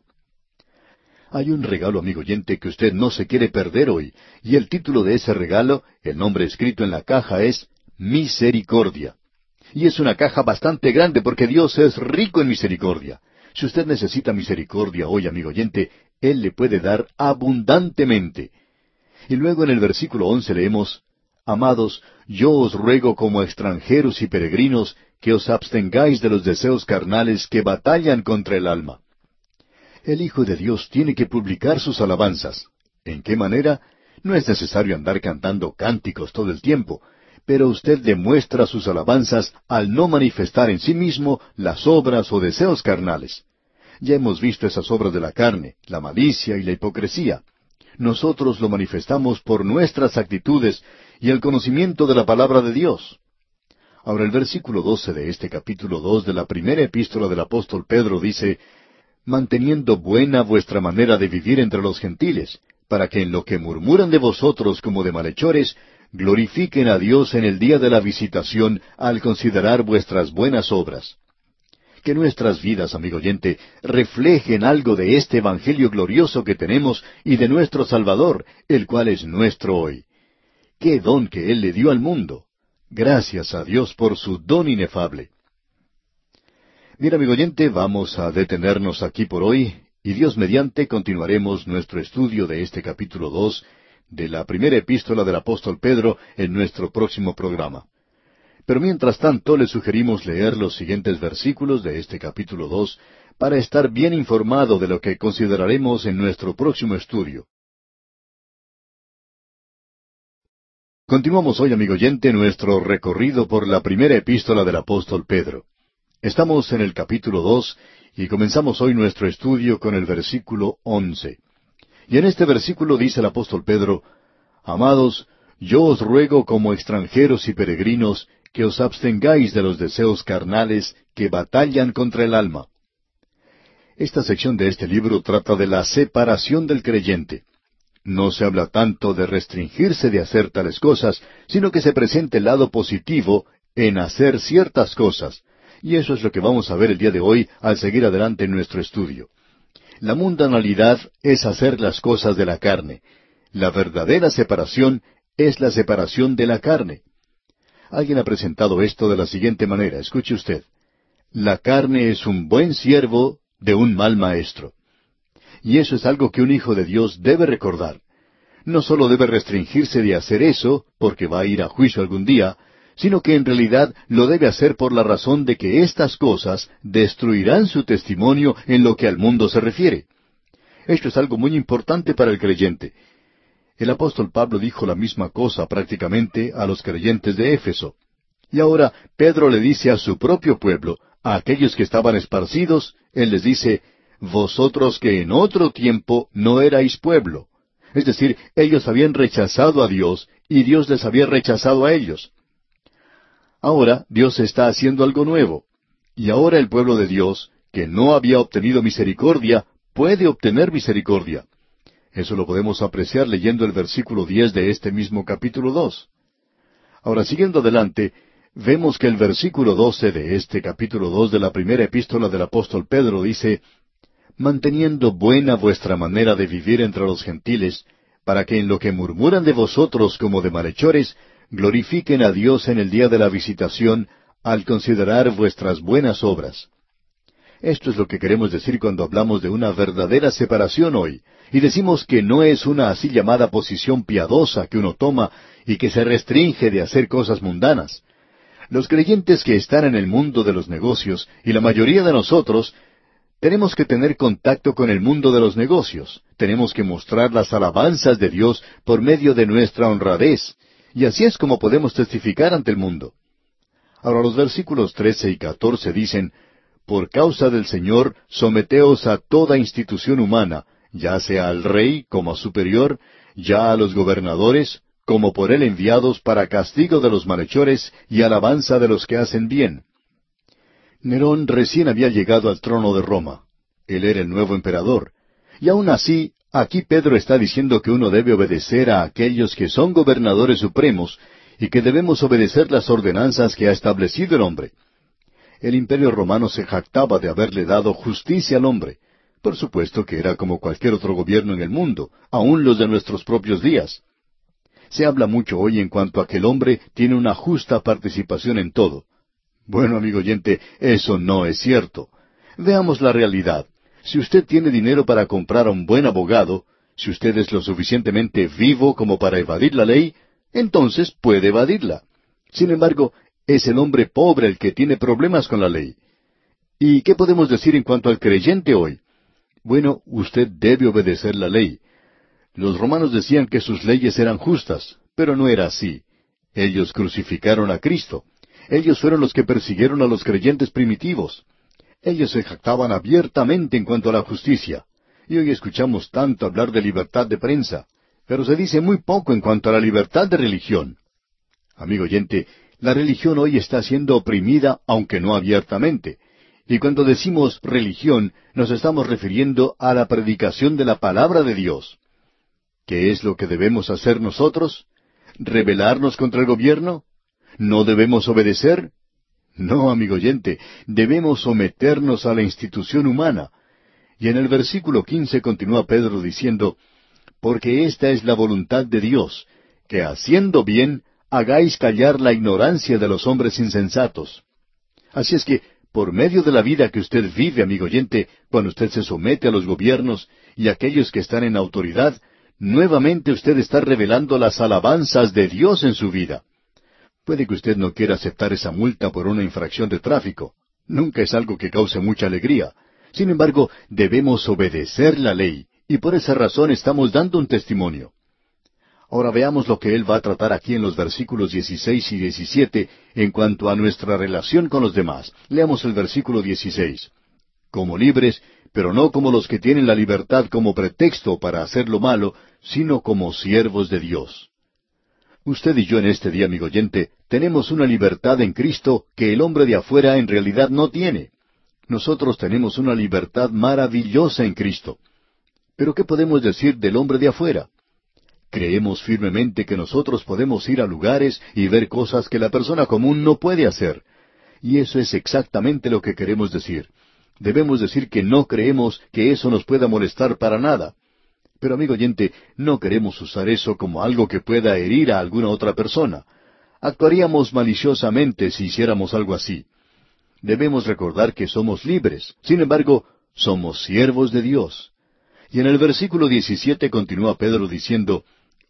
Hay un regalo, amigo oyente, que usted no se quiere perder hoy, y el título de ese regalo, el nombre escrito en la caja es Misericordia. Y es una caja bastante grande porque Dios es rico en misericordia. Si usted necesita misericordia hoy, amigo oyente, Él le puede dar abundantemente. Y luego en el versículo once leemos, Amados, yo os ruego como extranjeros y peregrinos que os abstengáis de los deseos carnales que batallan contra el alma. El Hijo de Dios tiene que publicar sus alabanzas. ¿En qué manera? No es necesario andar cantando cánticos todo el tiempo, pero usted demuestra sus alabanzas al no manifestar en sí mismo las obras o deseos carnales. Ya hemos visto esas obras de la carne, la malicia y la hipocresía. Nosotros lo manifestamos por nuestras actitudes y el conocimiento de la palabra de Dios. Ahora el versículo doce de este capítulo dos de la primera epístola del apóstol Pedro dice manteniendo buena vuestra manera de vivir entre los gentiles, para que en lo que murmuran de vosotros como de malhechores, glorifiquen a Dios en el día de la visitación al considerar vuestras buenas obras. Que nuestras vidas, amigo oyente, reflejen algo de este Evangelio glorioso que tenemos y de nuestro Salvador, el cual es nuestro hoy. Qué don que Él le dio al mundo. Gracias a Dios por su don inefable. Mira, amigo oyente, vamos a detenernos aquí por hoy y Dios mediante continuaremos nuestro estudio de este capítulo dos de la primera epístola del apóstol Pedro en nuestro próximo programa. Pero mientras tanto le sugerimos leer los siguientes versículos de este capítulo dos para estar bien informado de lo que consideraremos en nuestro próximo estudio. Continuamos hoy, amigo oyente, nuestro recorrido por la primera epístola del apóstol Pedro. Estamos en el capítulo dos y comenzamos hoy nuestro estudio con el versículo once. Y en este versículo dice el apóstol Pedro, Amados, yo os ruego como extranjeros y peregrinos que os abstengáis de los deseos carnales que batallan contra el alma. Esta sección de este libro trata de la separación del creyente. No se habla tanto de restringirse de hacer tales cosas, sino que se presenta el lado positivo en hacer ciertas cosas. Y eso es lo que vamos a ver el día de hoy al seguir adelante en nuestro estudio. La mundanalidad es hacer las cosas de la carne. La verdadera separación es la separación de la carne. Alguien ha presentado esto de la siguiente manera. Escuche usted. La carne es un buen siervo de un mal maestro. Y eso es algo que un hijo de Dios debe recordar. No solo debe restringirse de hacer eso, porque va a ir a juicio algún día, sino que en realidad lo debe hacer por la razón de que estas cosas destruirán su testimonio en lo que al mundo se refiere. Esto es algo muy importante para el creyente. El apóstol Pablo dijo la misma cosa prácticamente a los creyentes de Éfeso. Y ahora Pedro le dice a su propio pueblo, a aquellos que estaban esparcidos, él les dice, vosotros que en otro tiempo no erais pueblo. Es decir, ellos habían rechazado a Dios y Dios les había rechazado a ellos. Ahora Dios está haciendo algo nuevo. Y ahora el pueblo de Dios, que no había obtenido misericordia, puede obtener misericordia. Eso lo podemos apreciar leyendo el versículo diez de este mismo capítulo dos. Ahora, siguiendo adelante, vemos que el versículo doce de este capítulo dos de la primera epístola del apóstol Pedro dice manteniendo buena vuestra manera de vivir entre los gentiles, para que en lo que murmuran de vosotros como de malhechores, glorifiquen a Dios en el día de la visitación, al considerar vuestras buenas obras. Esto es lo que queremos decir cuando hablamos de una verdadera separación hoy, y decimos que no es una así llamada posición piadosa que uno toma y que se restringe de hacer cosas mundanas. Los creyentes que están en el mundo de los negocios, y la mayoría de nosotros, tenemos que tener contacto con el mundo de los negocios. Tenemos que mostrar las alabanzas de Dios por medio de nuestra honradez. Y así es como podemos testificar ante el mundo. Ahora los versículos trece y catorce dicen, Por causa del Señor, someteos a toda institución humana, ya sea al rey como a superior, ya a los gobernadores, como por él enviados para castigo de los malhechores y alabanza de los que hacen bien Nerón recién había llegado al trono de Roma. Él era el nuevo emperador. Y aun así, aquí Pedro está diciendo que uno debe obedecer a aquellos que son gobernadores supremos y que debemos obedecer las ordenanzas que ha establecido el hombre. El imperio romano se jactaba de haberle dado justicia al hombre. Por supuesto que era como cualquier otro gobierno en el mundo, aun los de nuestros propios días. Se habla mucho hoy en cuanto a que el hombre tiene una justa participación en todo. Bueno, amigo oyente, eso no es cierto. Veamos la realidad. Si usted tiene dinero para comprar a un buen abogado, si usted es lo suficientemente vivo como para evadir la ley, entonces puede evadirla. Sin embargo, es el hombre pobre el que tiene problemas con la ley. ¿Y qué podemos decir en cuanto al creyente hoy? Bueno, usted debe obedecer la ley. Los romanos decían que sus leyes eran justas, pero no era así. Ellos crucificaron a Cristo. Ellos fueron los que persiguieron a los creyentes primitivos. Ellos se jactaban abiertamente en cuanto a la justicia. Y hoy escuchamos tanto hablar de libertad de prensa, pero se dice muy poco en cuanto a la libertad de religión. Amigo oyente, la religión hoy está siendo oprimida, aunque no abiertamente. Y cuando decimos religión, nos estamos refiriendo a la predicación de la palabra de Dios. ¿Qué es lo que debemos hacer nosotros? ¿Rebelarnos contra el gobierno? ¿No debemos obedecer? No, amigo oyente, debemos someternos a la institución humana. Y en el versículo quince continúa Pedro diciendo, Porque esta es la voluntad de Dios, que haciendo bien hagáis callar la ignorancia de los hombres insensatos. Así es que, por medio de la vida que usted vive, amigo oyente, cuando usted se somete a los gobiernos y a aquellos que están en autoridad, nuevamente usted está revelando las alabanzas de Dios en su vida. Puede que usted no quiera aceptar esa multa por una infracción de tráfico. Nunca es algo que cause mucha alegría. Sin embargo, debemos obedecer la ley, y por esa razón estamos dando un testimonio. Ahora veamos lo que él va a tratar aquí en los versículos 16 y 17 en cuanto a nuestra relación con los demás. Leamos el versículo 16. Como libres, pero no como los que tienen la libertad como pretexto para hacer lo malo, sino como siervos de Dios. Usted y yo en este día, amigo oyente, tenemos una libertad en Cristo que el hombre de afuera en realidad no tiene. Nosotros tenemos una libertad maravillosa en Cristo. Pero ¿qué podemos decir del hombre de afuera? Creemos firmemente que nosotros podemos ir a lugares y ver cosas que la persona común no puede hacer. Y eso es exactamente lo que queremos decir. Debemos decir que no creemos que eso nos pueda molestar para nada. Pero amigo oyente, no queremos usar eso como algo que pueda herir a alguna otra persona. Actuaríamos maliciosamente si hiciéramos algo así. Debemos recordar que somos libres. Sin embargo, somos siervos de Dios. Y en el versículo 17 continúa Pedro diciendo,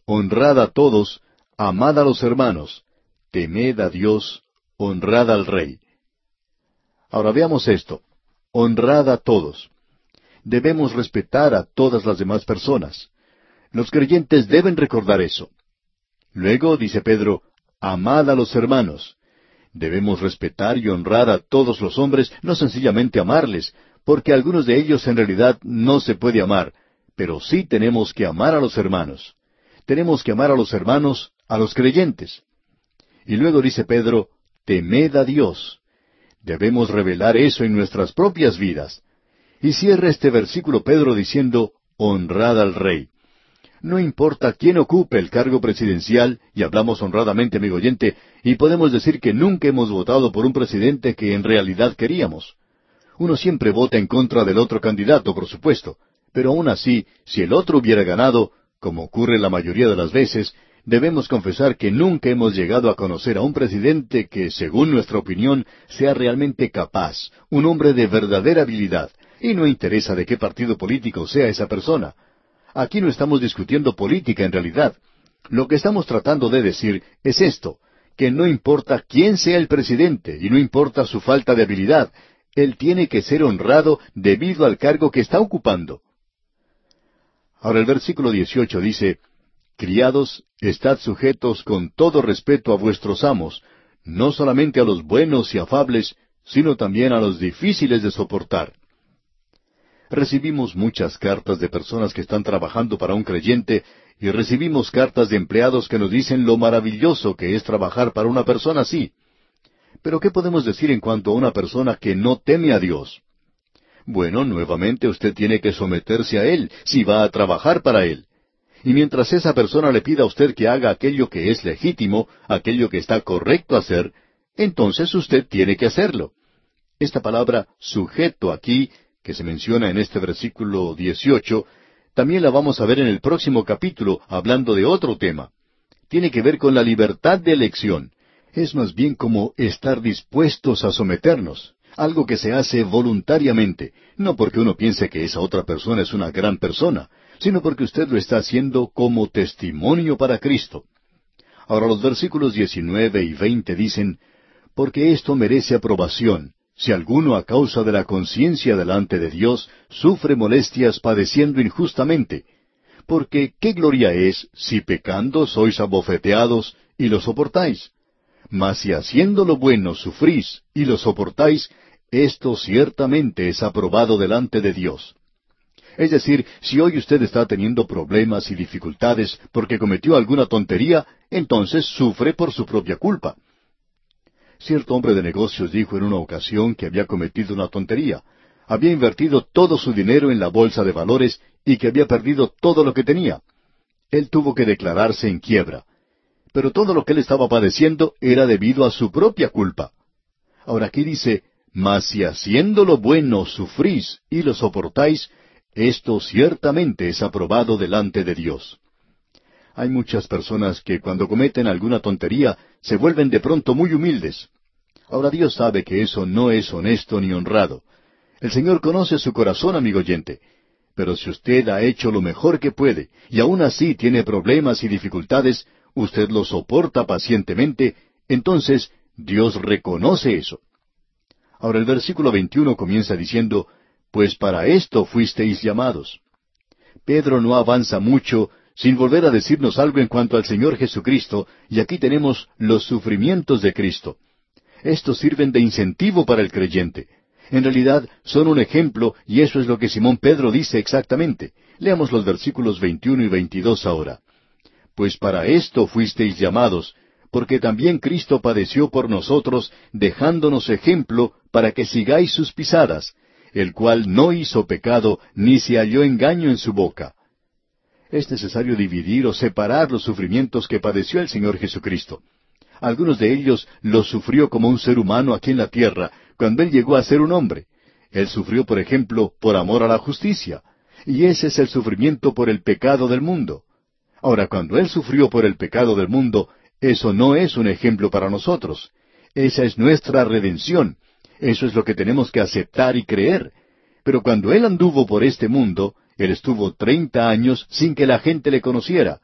Honrad a todos, amad a los hermanos, temed a Dios, honrad al Rey. Ahora veamos esto. Honrad a todos. Debemos respetar a todas las demás personas. Los creyentes deben recordar eso. Luego, dice Pedro, amad a los hermanos. Debemos respetar y honrar a todos los hombres, no sencillamente amarles, porque algunos de ellos en realidad no se puede amar, pero sí tenemos que amar a los hermanos. Tenemos que amar a los hermanos, a los creyentes. Y luego dice Pedro, temed a Dios. Debemos revelar eso en nuestras propias vidas. Y cierra este versículo Pedro diciendo, honrad al rey. No importa quién ocupe el cargo presidencial, y hablamos honradamente, amigo oyente, y podemos decir que nunca hemos votado por un presidente que en realidad queríamos. Uno siempre vota en contra del otro candidato, por supuesto, pero aún así, si el otro hubiera ganado, como ocurre la mayoría de las veces, debemos confesar que nunca hemos llegado a conocer a un presidente que, según nuestra opinión, sea realmente capaz, un hombre de verdadera habilidad, y no interesa de qué partido político sea esa persona. Aquí no estamos discutiendo política en realidad. Lo que estamos tratando de decir es esto, que no importa quién sea el presidente y no importa su falta de habilidad, él tiene que ser honrado debido al cargo que está ocupando. Ahora el versículo 18 dice, Criados, estad sujetos con todo respeto a vuestros amos, no solamente a los buenos y afables, sino también a los difíciles de soportar. Recibimos muchas cartas de personas que están trabajando para un creyente y recibimos cartas de empleados que nos dicen lo maravilloso que es trabajar para una persona así. Pero ¿qué podemos decir en cuanto a una persona que no teme a Dios? Bueno, nuevamente usted tiene que someterse a Él si va a trabajar para Él. Y mientras esa persona le pida a usted que haga aquello que es legítimo, aquello que está correcto hacer, entonces usted tiene que hacerlo. Esta palabra sujeto aquí que se menciona en este versículo 18, también la vamos a ver en el próximo capítulo, hablando de otro tema. Tiene que ver con la libertad de elección. Es más bien como estar dispuestos a someternos, algo que se hace voluntariamente, no porque uno piense que esa otra persona es una gran persona, sino porque usted lo está haciendo como testimonio para Cristo. Ahora los versículos 19 y 20 dicen, porque esto merece aprobación, si alguno a causa de la conciencia delante de Dios sufre molestias padeciendo injustamente, porque ¿qué gloria es si pecando sois abofeteados y lo soportáis? Mas si haciendo lo bueno sufrís y lo soportáis, esto ciertamente es aprobado delante de Dios. Es decir, si hoy usted está teniendo problemas y dificultades porque cometió alguna tontería, entonces sufre por su propia culpa. Cierto hombre de negocios dijo en una ocasión que había cometido una tontería. Había invertido todo su dinero en la bolsa de valores y que había perdido todo lo que tenía. Él tuvo que declararse en quiebra. Pero todo lo que él estaba padeciendo era debido a su propia culpa. Ahora aquí dice, mas si haciendo lo bueno sufrís y lo soportáis, esto ciertamente es aprobado delante de Dios. Hay muchas personas que cuando cometen alguna tontería se vuelven de pronto muy humildes. Ahora Dios sabe que eso no es honesto ni honrado. El Señor conoce su corazón, amigo oyente. Pero si usted ha hecho lo mejor que puede y aún así tiene problemas y dificultades, usted lo soporta pacientemente, entonces Dios reconoce eso. Ahora el versículo 21 comienza diciendo, Pues para esto fuisteis llamados. Pedro no avanza mucho sin volver a decirnos algo en cuanto al Señor Jesucristo, y aquí tenemos los sufrimientos de Cristo. Estos sirven de incentivo para el creyente. En realidad son un ejemplo, y eso es lo que Simón Pedro dice exactamente. Leamos los versículos 21 y 22 ahora. Pues para esto fuisteis llamados, porque también Cristo padeció por nosotros, dejándonos ejemplo para que sigáis sus pisadas, el cual no hizo pecado, ni se halló engaño en su boca Es necesario dividir o separar los sufrimientos que padeció el Señor Jesucristo. Algunos de ellos los sufrió como un ser humano aquí en la tierra, cuando Él llegó a ser un hombre. Él sufrió, por ejemplo, por amor a la justicia. Y ese es el sufrimiento por el pecado del mundo. Ahora, cuando Él sufrió por el pecado del mundo, eso no es un ejemplo para nosotros. Esa es nuestra redención. Eso es lo que tenemos que aceptar y creer. Pero cuando Él anduvo por este mundo, Él estuvo treinta años sin que la gente le conociera.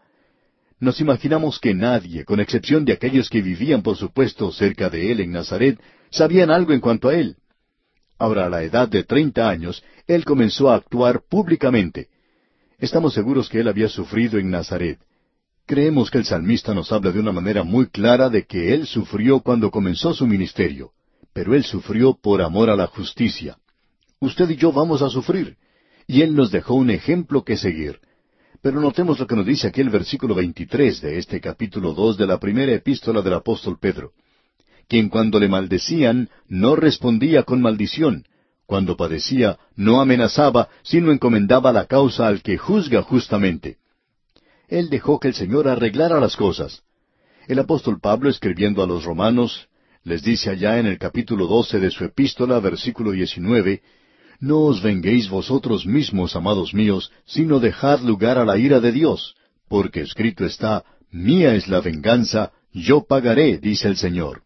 Nos imaginamos que nadie, con excepción de aquellos que vivían, por supuesto, cerca de Él en Nazaret, sabían algo en cuanto a Él. Ahora, a la edad de treinta años, Él comenzó a actuar públicamente. Estamos seguros que Él había sufrido en Nazaret. Creemos que el salmista nos habla de una manera muy clara de que Él sufrió cuando comenzó su ministerio, pero Él sufrió por amor a la justicia. Usted y yo vamos a sufrir, y Él nos dejó un ejemplo que seguir. Pero notemos lo que nos dice aquí el versículo 23 de este capítulo 2 de la primera epístola del apóstol Pedro. Quien cuando le maldecían no respondía con maldición, cuando padecía no amenazaba, sino encomendaba la causa al que juzga justamente. Él dejó que el Señor arreglara las cosas. El apóstol Pablo, escribiendo a los romanos, les dice allá en el capítulo doce de su epístola, versículo diecinueve, No os venguéis vosotros mismos, amados míos, sino dejad lugar a la ira de Dios, porque escrito está, Mía es la venganza, yo pagaré, dice el Señor.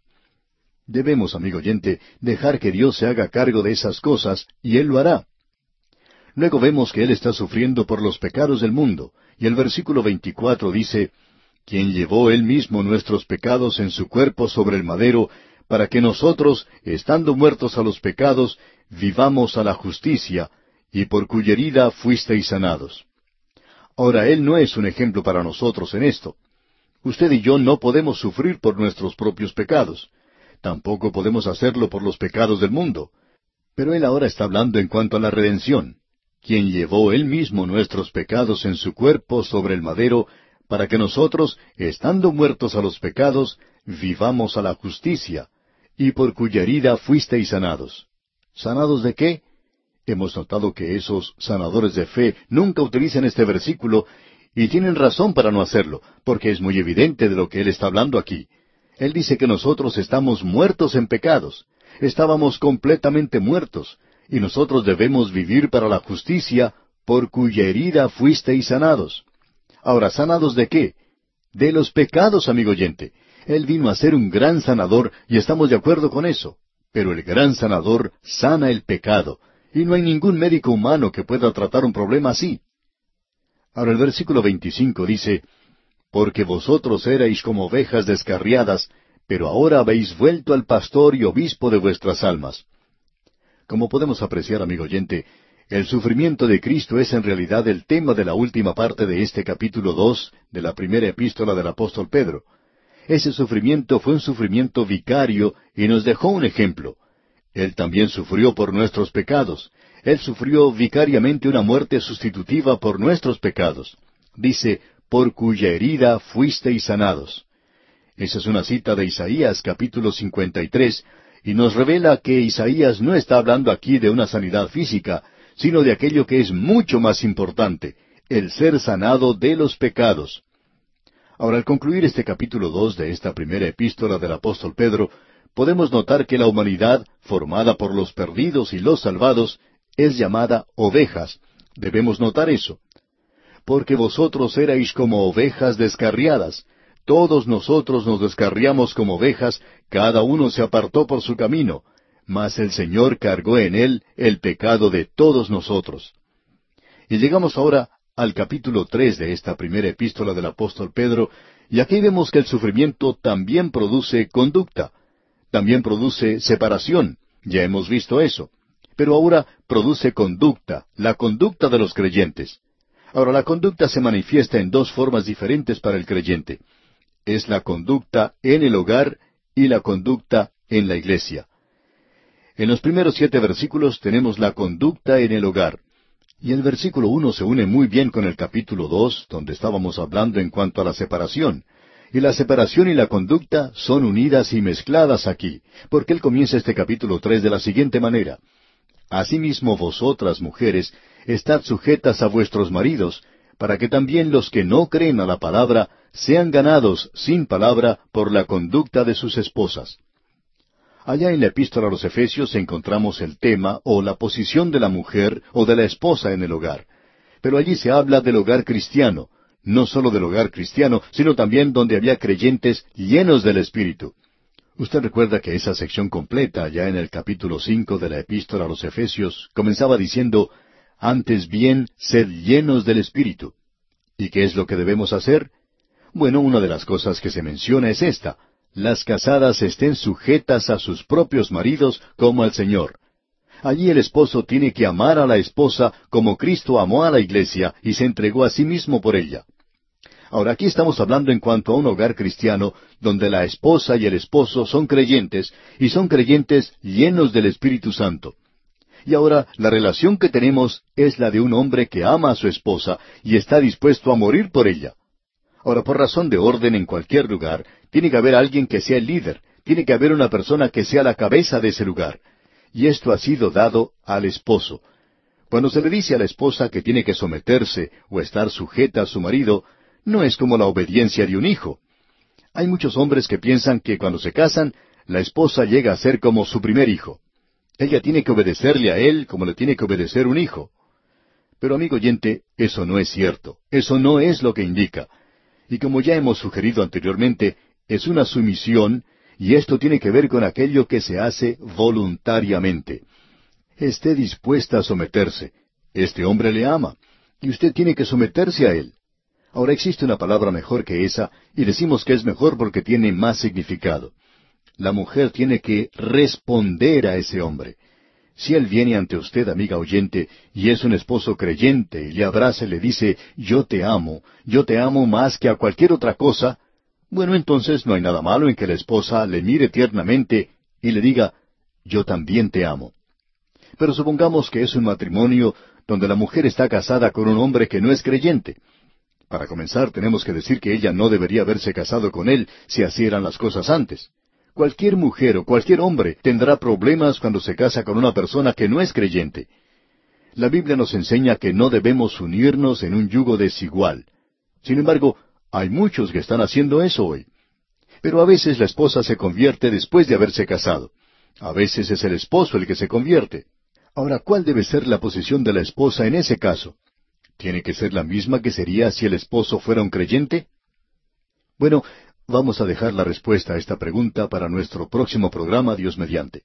Debemos, amigo oyente, dejar que Dios se haga cargo de esas cosas, y Él lo hará. Luego vemos que Él está sufriendo por los pecados del mundo, y el versículo 24 dice, quien llevó Él mismo nuestros pecados en su cuerpo sobre el madero, para que nosotros, estando muertos a los pecados, vivamos a la justicia, y por cuya herida fuisteis sanados. Ahora, Él no es un ejemplo para nosotros en esto. Usted y yo no podemos sufrir por nuestros propios pecados. Tampoco podemos hacerlo por los pecados del mundo. Pero Él ahora está hablando en cuanto a la redención quien llevó él mismo nuestros pecados en su cuerpo sobre el madero, para que nosotros, estando muertos a los pecados, vivamos a la justicia, y por cuya herida fuisteis sanados. ¿Sanados de qué? Hemos notado que esos sanadores de fe nunca utilizan este versículo, y tienen razón para no hacerlo, porque es muy evidente de lo que él está hablando aquí. Él dice que nosotros estamos muertos en pecados, estábamos completamente muertos, y nosotros debemos vivir para la justicia, por cuya herida fuisteis sanados. Ahora, ¿sanados de qué? De los pecados, amigo oyente. Él vino a ser un gran sanador y estamos de acuerdo con eso. Pero el gran sanador sana el pecado, y no hay ningún médico humano que pueda tratar un problema así. Ahora el versículo 25 dice, Porque vosotros erais como ovejas descarriadas, pero ahora habéis vuelto al pastor y obispo de vuestras almas. Como podemos apreciar, amigo oyente, el sufrimiento de Cristo es en realidad el tema de la última parte de este capítulo dos de la primera epístola del apóstol Pedro. Ese sufrimiento fue un sufrimiento vicario y nos dejó un ejemplo. Él también sufrió por nuestros pecados. Él sufrió vicariamente una muerte sustitutiva por nuestros pecados. Dice, por cuya herida fuisteis sanados. Esa es una cita de Isaías capítulo 53, y nos revela que Isaías no está hablando aquí de una sanidad física, sino de aquello que es mucho más importante, el ser sanado de los pecados. Ahora, al concluir este capítulo dos de esta primera epístola del apóstol Pedro, podemos notar que la humanidad, formada por los perdidos y los salvados, es llamada ovejas. Debemos notar eso. Porque vosotros erais como ovejas descarriadas, todos nosotros nos descarriamos como ovejas, cada uno se apartó por su camino, mas el Señor cargó en él el pecado de todos nosotros. Y llegamos ahora al capítulo tres de esta primera epístola del apóstol Pedro, y aquí vemos que el sufrimiento también produce conducta, también produce separación, ya hemos visto eso, pero ahora produce conducta, la conducta de los creyentes. Ahora la conducta se manifiesta en dos formas diferentes para el creyente es la conducta en el hogar y la conducta en la iglesia. En los primeros siete versículos tenemos la conducta en el hogar. Y el versículo uno se une muy bien con el capítulo dos, donde estábamos hablando en cuanto a la separación. Y la separación y la conducta son unidas y mezcladas aquí, porque él comienza este capítulo tres de la siguiente manera. Asimismo vosotras, mujeres, estad sujetas a vuestros maridos, para que también los que no creen a la palabra sean ganados sin palabra por la conducta de sus esposas. Allá en la epístola a los Efesios encontramos el tema o la posición de la mujer o de la esposa en el hogar. Pero allí se habla del hogar cristiano, no solo del hogar cristiano, sino también donde había creyentes llenos del Espíritu. Usted recuerda que esa sección completa, ya en el capítulo cinco de la epístola a los Efesios, comenzaba diciendo, Antes bien, sed llenos del Espíritu. ¿Y qué es lo que debemos hacer? Bueno, una de las cosas que se menciona es esta, las casadas estén sujetas a sus propios maridos como al Señor. Allí el esposo tiene que amar a la esposa como Cristo amó a la iglesia y se entregó a sí mismo por ella. Ahora aquí estamos hablando en cuanto a un hogar cristiano donde la esposa y el esposo son creyentes y son creyentes llenos del Espíritu Santo. Y ahora la relación que tenemos es la de un hombre que ama a su esposa y está dispuesto a morir por ella. Ahora, por razón de orden en cualquier lugar, tiene que haber alguien que sea el líder, tiene que haber una persona que sea la cabeza de ese lugar. Y esto ha sido dado al esposo. Cuando se le dice a la esposa que tiene que someterse o estar sujeta a su marido, no es como la obediencia de un hijo. Hay muchos hombres que piensan que cuando se casan, la esposa llega a ser como su primer hijo. Ella tiene que obedecerle a él como le tiene que obedecer un hijo. Pero amigo oyente, eso no es cierto. Eso no es lo que indica. Y como ya hemos sugerido anteriormente, es una sumisión, y esto tiene que ver con aquello que se hace voluntariamente. Esté dispuesta a someterse. Este hombre le ama, y usted tiene que someterse a él. Ahora existe una palabra mejor que esa, y decimos que es mejor porque tiene más significado. La mujer tiene que responder a ese hombre. Si él viene ante usted, amiga oyente, y es un esposo creyente, y le abraza y le dice, yo te amo, yo te amo más que a cualquier otra cosa, bueno, entonces no hay nada malo en que la esposa le mire tiernamente y le diga, yo también te amo. Pero supongamos que es un matrimonio donde la mujer está casada con un hombre que no es creyente. Para comenzar, tenemos que decir que ella no debería haberse casado con él si así eran las cosas antes. Cualquier mujer o cualquier hombre tendrá problemas cuando se casa con una persona que no es creyente. La Biblia nos enseña que no debemos unirnos en un yugo desigual. Sin embargo, hay muchos que están haciendo eso hoy. Pero a veces la esposa se convierte después de haberse casado. A veces es el esposo el que se convierte. Ahora, ¿cuál debe ser la posición de la esposa en ese caso? ¿Tiene que ser la misma que sería si el esposo fuera un creyente? Bueno, Vamos a dejar la respuesta a esta pregunta para nuestro próximo programa, Dios mediante.